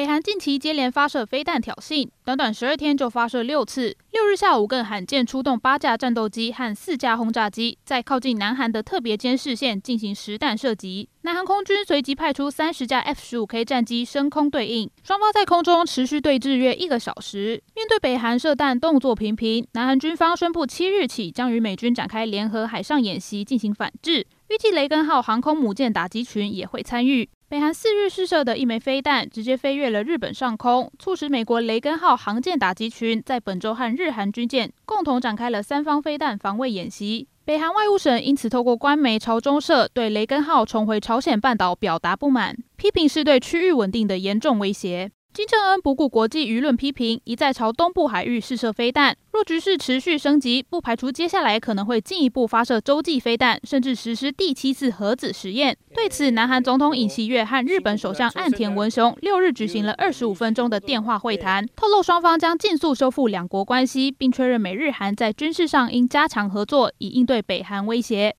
北韩近期接连发射飞弹挑衅，短短十二天就发射六次。六日下午更罕见出动八架战斗机和四架轰炸机，在靠近南韩的特别监视线进行实弹射击。南韩空军随即派出三十架 F 十五 K 战机升空对应，双方在空中持续对峙约一个小时。面对北韩射弹动作频频，南韩军方宣布七日起将与美军展开联合海上演习进行反制，预计雷根号航空母舰打击群也会参与。北韩四日试射的一枚飞弹直接飞越了日本上空，促使美国雷根号航舰打击群在本周和日韩军舰共同展开了三方飞弹防卫演习。北韩外务省因此透过官媒朝中社对雷根号重回朝鲜半岛表达不满，批评是对区域稳定的严重威胁。金正恩不顾国际舆论批评，一再朝东部海域试射飞弹。若局势持续升级，不排除接下来可能会进一步发射洲际飞弹，甚至实施第七次核子实验。对此，南韩总统尹锡悦和日本首相岸田文雄六日举行了二十五分钟的电话会谈，透露双方将尽速修复两国关系，并确认美日韩在军事上应加强合作，以应对北韩威胁。